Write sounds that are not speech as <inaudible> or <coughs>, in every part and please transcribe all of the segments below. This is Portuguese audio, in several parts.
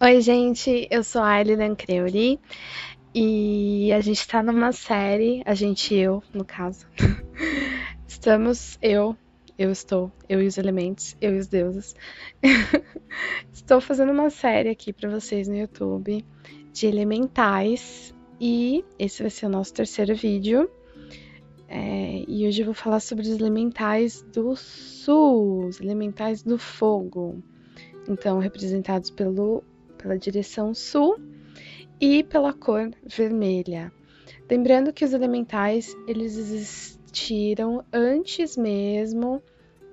Oi, gente, eu sou a Aileen Creuri e a gente tá numa série, a gente eu, no caso. <laughs> Estamos, eu, eu estou, eu e os elementos, eu e os deuses. <laughs> estou fazendo uma série aqui para vocês no YouTube de elementais e esse vai ser o nosso terceiro vídeo. É, e hoje eu vou falar sobre os elementais do sul, os elementais do fogo. Então, representados pelo pela direção sul e pela cor vermelha. Lembrando que os elementais eles existiram antes mesmo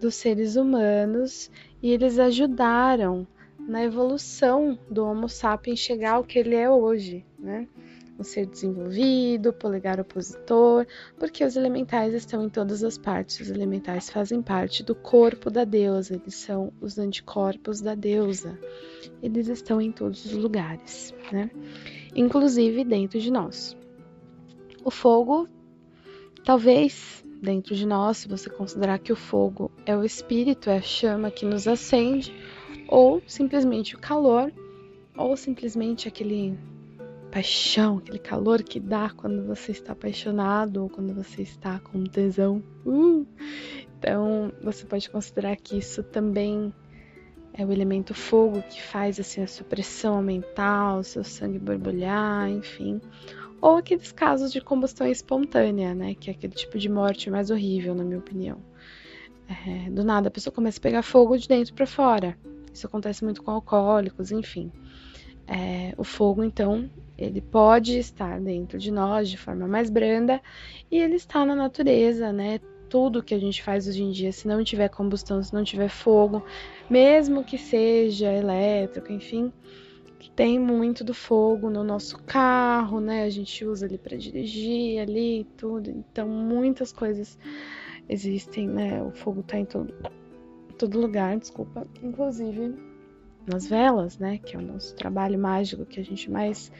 dos seres humanos e eles ajudaram na evolução do Homo sapiens chegar ao que ele é hoje, né? Um ser desenvolvido, polegar opositor, porque os elementais estão em todas as partes. Os elementais fazem parte do corpo da deusa, eles são os anticorpos da deusa. Eles estão em todos os lugares, né? Inclusive dentro de nós. O fogo, talvez dentro de nós, se você considerar que o fogo é o espírito, é a chama que nos acende, ou simplesmente o calor, ou simplesmente aquele paixão, aquele calor que dá quando você está apaixonado ou quando você está com tesão. Uh! Então, você pode considerar que isso também é o elemento fogo que faz assim a sua pressão aumentar, o seu sangue borbulhar, enfim. Ou aqueles casos de combustão espontânea, né, que é aquele tipo de morte mais horrível, na minha opinião. É, do nada a pessoa começa a pegar fogo de dentro para fora. Isso acontece muito com alcoólicos, enfim. É, o fogo, então, ele pode estar dentro de nós de forma mais branda e ele está na natureza, né? Tudo que a gente faz hoje em dia, se não tiver combustão, se não tiver fogo, mesmo que seja elétrico, enfim, tem muito do fogo no nosso carro, né? A gente usa ali para dirigir ali tudo. Então, muitas coisas existem, né? O fogo está em todo, todo lugar, desculpa. Inclusive nas velas, né? Que é o nosso trabalho mágico que a gente mais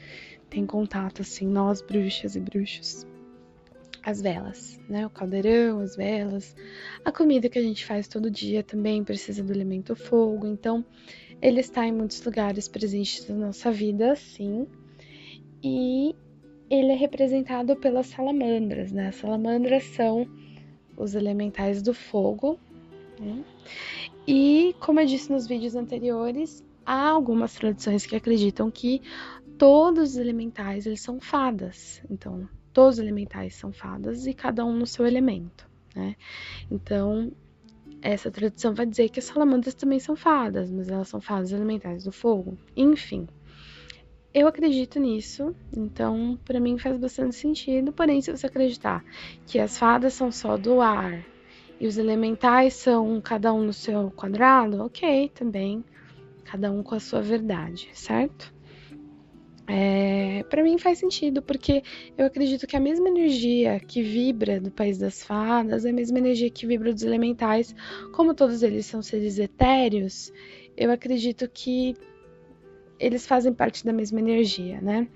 tem contato, assim, nós bruxas e bruxos. As velas, né? O caldeirão, as velas. A comida que a gente faz todo dia também precisa do elemento fogo. Então, ele está em muitos lugares presentes na nossa vida, sim. E ele é representado pelas salamandras, né? As salamandras são os elementais do fogo, né? E, como eu disse nos vídeos anteriores, há algumas tradições que acreditam que todos os elementais eles são fadas. Então, todos os elementais são fadas e cada um no seu elemento, né? Então, essa tradição vai dizer que as salamandras também são fadas, mas elas são fadas elementais do fogo. Enfim, eu acredito nisso, então para mim faz bastante sentido. Porém, se você acreditar que as fadas são só do ar e os elementais são cada um no seu quadrado, ok, também, cada um com a sua verdade, certo? É, para mim faz sentido, porque eu acredito que a mesma energia que vibra do País das Fadas a mesma energia que vibra dos elementais, como todos eles são seres etéreos, eu acredito que eles fazem parte da mesma energia, né?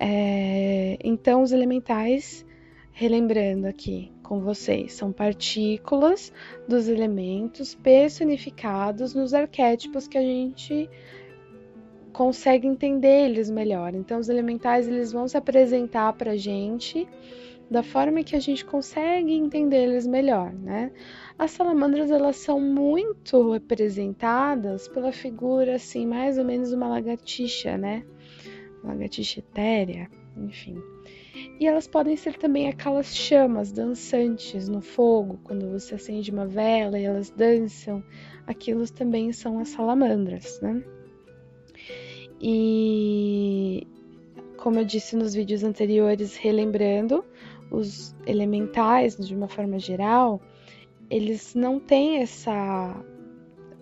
É, então, os elementais, relembrando aqui, com vocês. São partículas dos elementos personificados nos arquétipos que a gente consegue entender eles melhor. Então, os elementais eles vão se apresentar para a gente da forma que a gente consegue entender eles melhor, né? As salamandras elas são muito representadas pela figura assim, mais ou menos uma lagartixa, né? Lagartixa etérea, enfim. E elas podem ser também aquelas chamas dançantes no fogo, quando você acende uma vela e elas dançam. Aquilo também são as salamandras, né? E como eu disse nos vídeos anteriores, relembrando, os elementais, de uma forma geral, eles não têm essa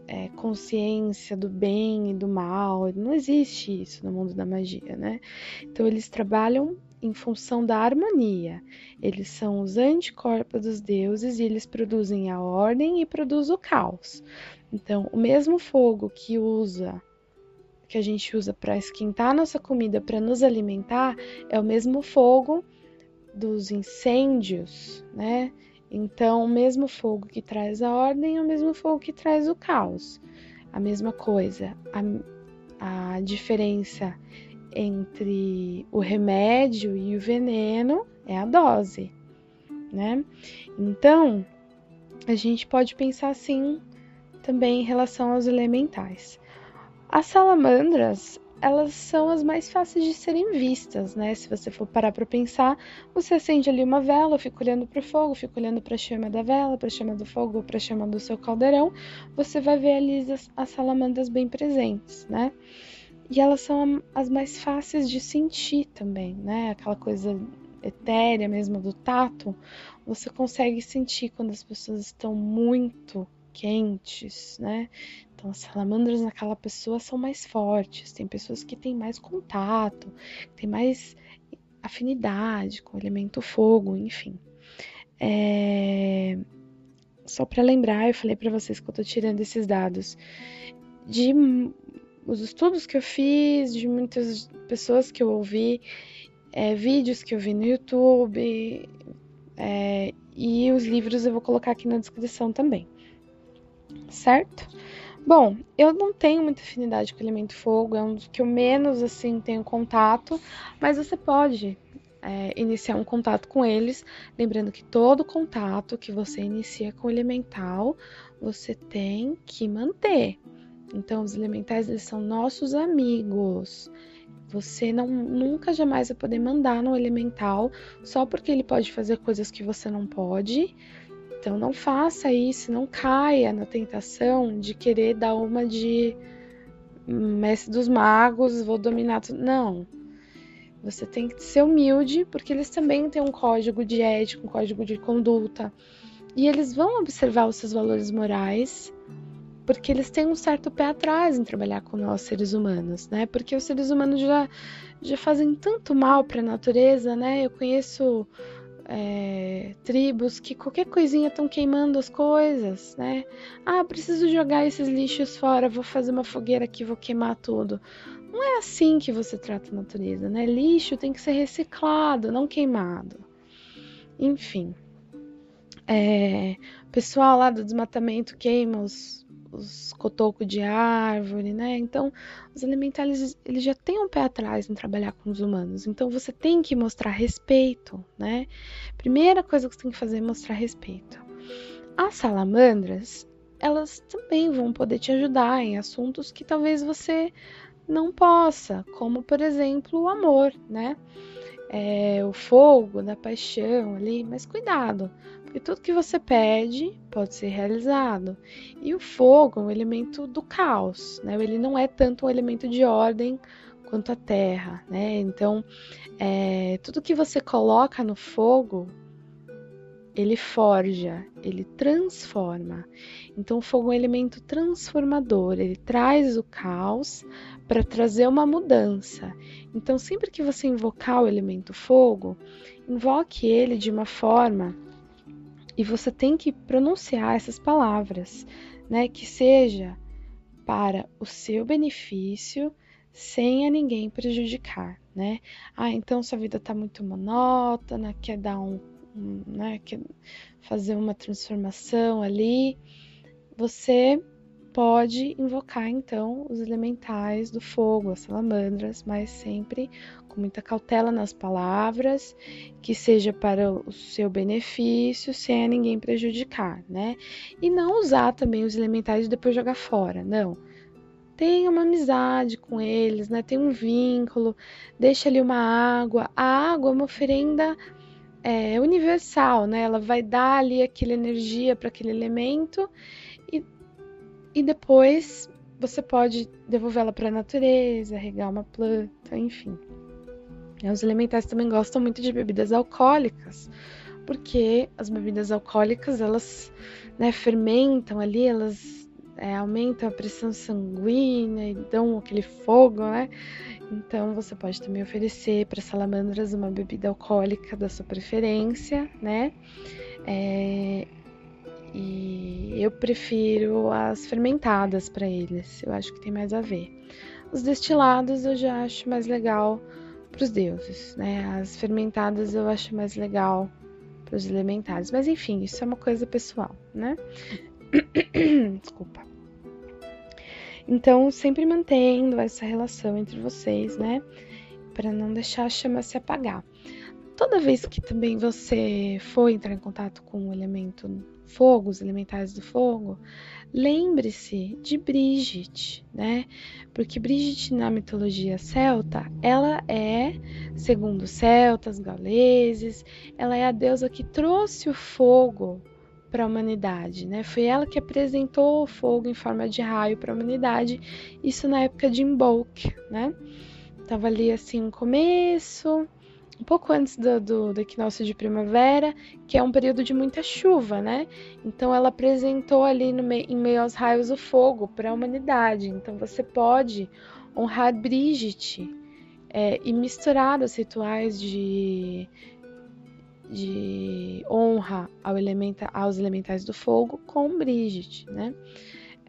é, consciência do bem e do mal. Não existe isso no mundo da magia, né? Então eles trabalham em função da harmonia. Eles são os anticorpos dos deuses e eles produzem a ordem e produzem o caos. Então, o mesmo fogo que usa que a gente usa para esquentar nossa comida para nos alimentar é o mesmo fogo dos incêndios, né? Então, o mesmo fogo que traz a ordem é o mesmo fogo que traz o caos. A mesma coisa. A a diferença entre o remédio e o veneno é a dose, né? Então, a gente pode pensar assim também em relação aos elementais. As salamandras, elas são as mais fáceis de serem vistas, né? Se você for parar para pensar, você acende ali uma vela, fica olhando para o fogo, fica olhando para a chama da vela, para a chama do fogo, para a chama do seu caldeirão, você vai ver ali as, as salamandras bem presentes, né? E elas são as mais fáceis de sentir também, né? Aquela coisa etérea mesmo do tato, você consegue sentir quando as pessoas estão muito quentes, né? Então, as salamandras naquela pessoa são mais fortes. Tem pessoas que têm mais contato, têm mais afinidade com o elemento fogo, enfim. É... Só para lembrar, eu falei para vocês que eu tô tirando esses dados de os estudos que eu fiz, de muitas pessoas que eu ouvi, é, vídeos que eu vi no YouTube é, e os livros eu vou colocar aqui na descrição também, certo? Bom, eu não tenho muita afinidade com o elemento fogo, é um dos que eu menos assim tenho contato, mas você pode é, iniciar um contato com eles, lembrando que todo contato que você inicia com o elemental, você tem que manter. Então, os elementais eles são nossos amigos. Você não nunca jamais vai poder mandar no elemental só porque ele pode fazer coisas que você não pode. Então não faça isso, não caia na tentação de querer dar uma de mestre dos magos, vou dominar tudo. Não. Você tem que ser humilde, porque eles também têm um código de ética, um código de conduta. E eles vão observar os seus valores morais porque eles têm um certo pé atrás em trabalhar com nós seres humanos, né? Porque os seres humanos já, já fazem tanto mal para a natureza, né? Eu conheço é, tribos que qualquer coisinha estão queimando as coisas, né? Ah, preciso jogar esses lixos fora, vou fazer uma fogueira aqui, vou queimar tudo. Não é assim que você trata a natureza, né? Lixo tem que ser reciclado, não queimado. Enfim, é, o pessoal lá do desmatamento queima os, os cotocos de árvore, né? Então, os elementais eles já têm um pé atrás em trabalhar com os humanos. Então, você tem que mostrar respeito, né? Primeira coisa que você tem que fazer é mostrar respeito. As salamandras, elas também vão poder te ajudar em assuntos que talvez você não possa, como por exemplo o amor, né? É, o fogo da paixão ali, mas cuidado, e tudo que você pede pode ser realizado. E o fogo é um elemento do caos, né? Ele não é tanto um elemento de ordem quanto a terra, né? Então, é, tudo que você coloca no fogo, ele forja, ele transforma. Então, o fogo é um elemento transformador, ele traz o caos para trazer uma mudança. Então, sempre que você invocar o elemento fogo, invoque ele de uma forma e você tem que pronunciar essas palavras, né? Que seja para o seu benefício, sem a ninguém prejudicar, né? Ah, então sua vida está muito monótona, quer dar um, um, né? Quer fazer uma transformação ali. Você pode invocar então os elementais do fogo, as salamandras, mas sempre com muita cautela nas palavras, que seja para o seu benefício, sem a ninguém prejudicar, né? E não usar também os elementais e depois jogar fora, não. Tenha uma amizade com eles, né? Tem um vínculo, deixa ali uma água. A água é uma oferenda é, universal, né? Ela vai dar ali aquela energia para aquele elemento e, e depois você pode devolvê-la para a natureza, regar uma planta, enfim. Os elementais também gostam muito de bebidas alcoólicas, porque as bebidas alcoólicas elas né, fermentam ali, elas é, aumentam a pressão sanguínea e dão aquele fogo, né? Então você pode também oferecer para salamandras uma bebida alcoólica da sua preferência, né? É, e eu prefiro as fermentadas para eles, eu acho que tem mais a ver. Os destilados eu já acho mais legal para os deuses, né? As fermentadas eu acho mais legal para os elementares, mas enfim, isso é uma coisa pessoal, né? <coughs> Desculpa. Então, sempre mantendo essa relação entre vocês, né? Para não deixar a chama se apagar. Toda vez que também você for entrar em contato com o elemento fogo, os elementais do fogo, lembre-se de Brigitte, né? Porque Brigitte na mitologia celta, ela é, segundo os celtas, gauleses, ela é a deusa que trouxe o fogo para a humanidade, né? Foi ela que apresentou o fogo em forma de raio para a humanidade, isso na época de Imbolc, né? Tava ali assim um começo, um pouco antes do, do, do, equinócio de primavera, que é um período de muita chuva, né? Então ela apresentou ali no em meio aos raios o fogo para a humanidade. Então você pode honrar Brigitte é, e misturar os rituais de, de honra ao elementa, aos elementais do fogo com Brigitte, né?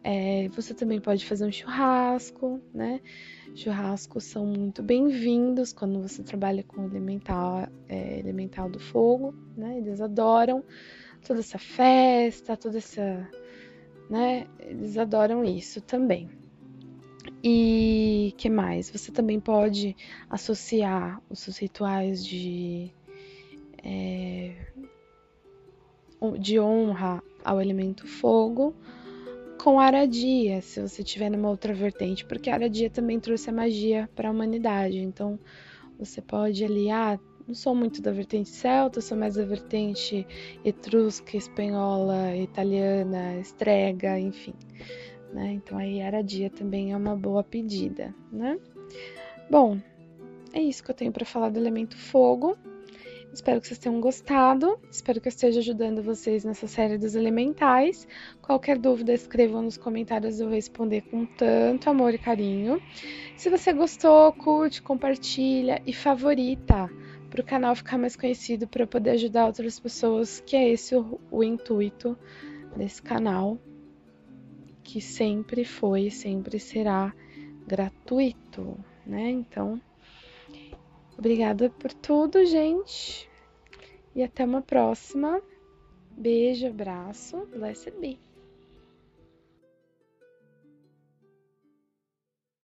É, você também pode fazer um churrasco, né? Churrascos são muito bem-vindos quando você trabalha com elemental, é, elemental do fogo, né? Eles adoram toda essa festa, toda essa, né? Eles adoram isso também. E que mais? Você também pode associar os seus rituais de é, de honra ao elemento fogo com Aradia, se você tiver numa outra vertente, porque Aradia também trouxe a magia para a humanidade. Então, você pode aliar. Ah, não sou muito da vertente celta, sou mais da vertente etrusca, espanhola, italiana, estrega, enfim. Né? Então, aí Aradia também é uma boa pedida, né? Bom, é isso que eu tenho para falar do elemento fogo. Espero que vocês tenham gostado. Espero que eu esteja ajudando vocês nessa série dos elementais. Qualquer dúvida, escrevam nos comentários, eu vou responder com tanto amor e carinho. Se você gostou, curte, compartilha e favorita para o canal ficar mais conhecido, para poder ajudar outras pessoas, que é esse o, o intuito desse canal, que sempre foi e sempre será gratuito, né? Então, Obrigada por tudo, gente. E até uma próxima. Beijo, abraço. Blessed be.